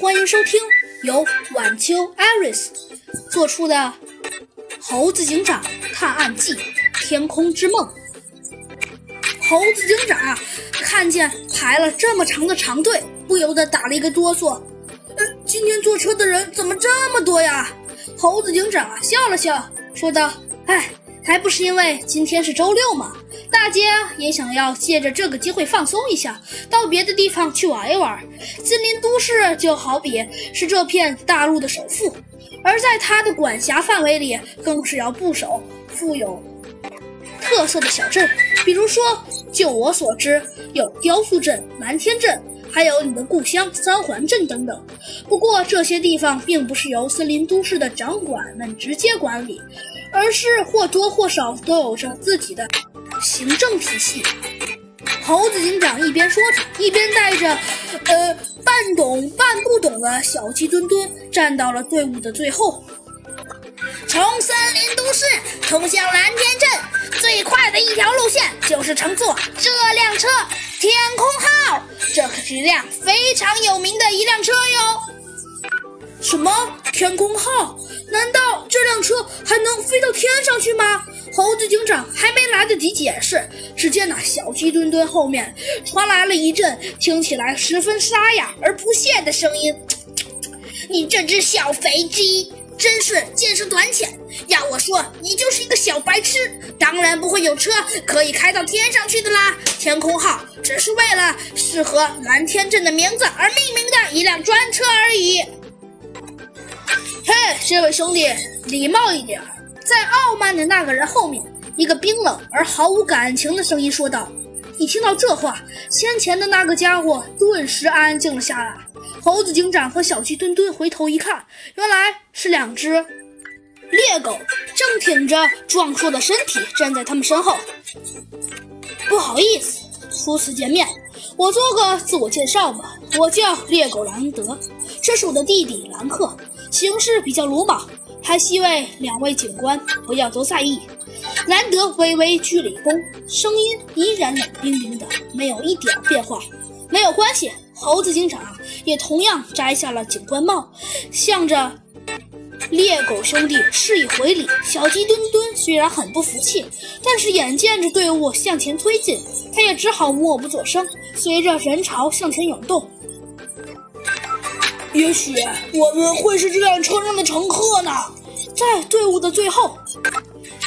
欢迎收听由晚秋 Iris 做出的《猴子警长探案记：天空之梦》。猴子警长啊，看见排了这么长的长队，不由得打了一个哆嗦。呃，今天坐车的人怎么这么多呀？猴子警长啊，笑了笑，说道：“哎。”还不是因为今天是周六嘛，大家也想要借着这个机会放松一下，到别的地方去玩一玩。森林都市就好比是这片大陆的首富，而在他的管辖范围里，更是要部署富有特色的小镇，比如说，就我所知，有雕塑镇、蓝天镇，还有你的故乡三环镇等等。不过这些地方并不是由森林都市的掌管们直接管理。而是或多或少都有着自己的行政体系。猴子警长一边说着，一边带着呃半懂半不懂的小鸡墩墩站到了队伍的最后。从森林都市通向蓝天镇，最快的一条路线就是乘坐这辆车——天空号。这可是一辆非常有名的一辆车哟。什么？天空号？难道这辆车还能飞到天上去吗？猴子警长还没来得及解释，只见那小鸡墩墩后面传来了一阵听起来十分沙哑而不屑的声音：“你这只小肥鸡，真是见识短浅！要我说，你就是一个小白痴，当然不会有车可以开到天上去的啦！天空号只是为了适合蓝天镇的名字而命名的一辆专车而已。”这位兄弟，礼貌一点。在傲慢的那个人后面，一个冰冷而毫无感情的声音说道：“一听到这话，先前的那个家伙顿时安静了下来。猴子警长和小鸡墩墩回头一看，原来是两只猎狗，正挺着壮硕的身体站在他们身后。不好意思，初次见面，我做个自我介绍吧。我叫猎狗兰德，这是我的弟弟兰克。”行事比较鲁莽，还希望两位警官不要多在意。兰德微微鞠了一躬，声音依然冷冰冰的，没有一点变化。没有关系，猴子警长也同样摘下了警官帽，向着猎狗兄弟示意回礼。小鸡墩墩虽然很不服气，但是眼见着队伍向前推进，他也只好默不作声，随着人潮向前涌动。也许我们会是这辆车上的乘客呢。在队伍的最后，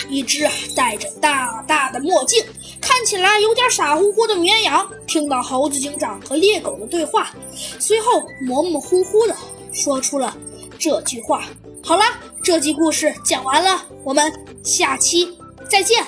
一只戴着大大的墨镜、看起来有点傻乎乎的绵羊，听到猴子警长和猎狗的对话，随后模模糊糊的说出了这句话：“好了，这集故事讲完了，我们下期再见。”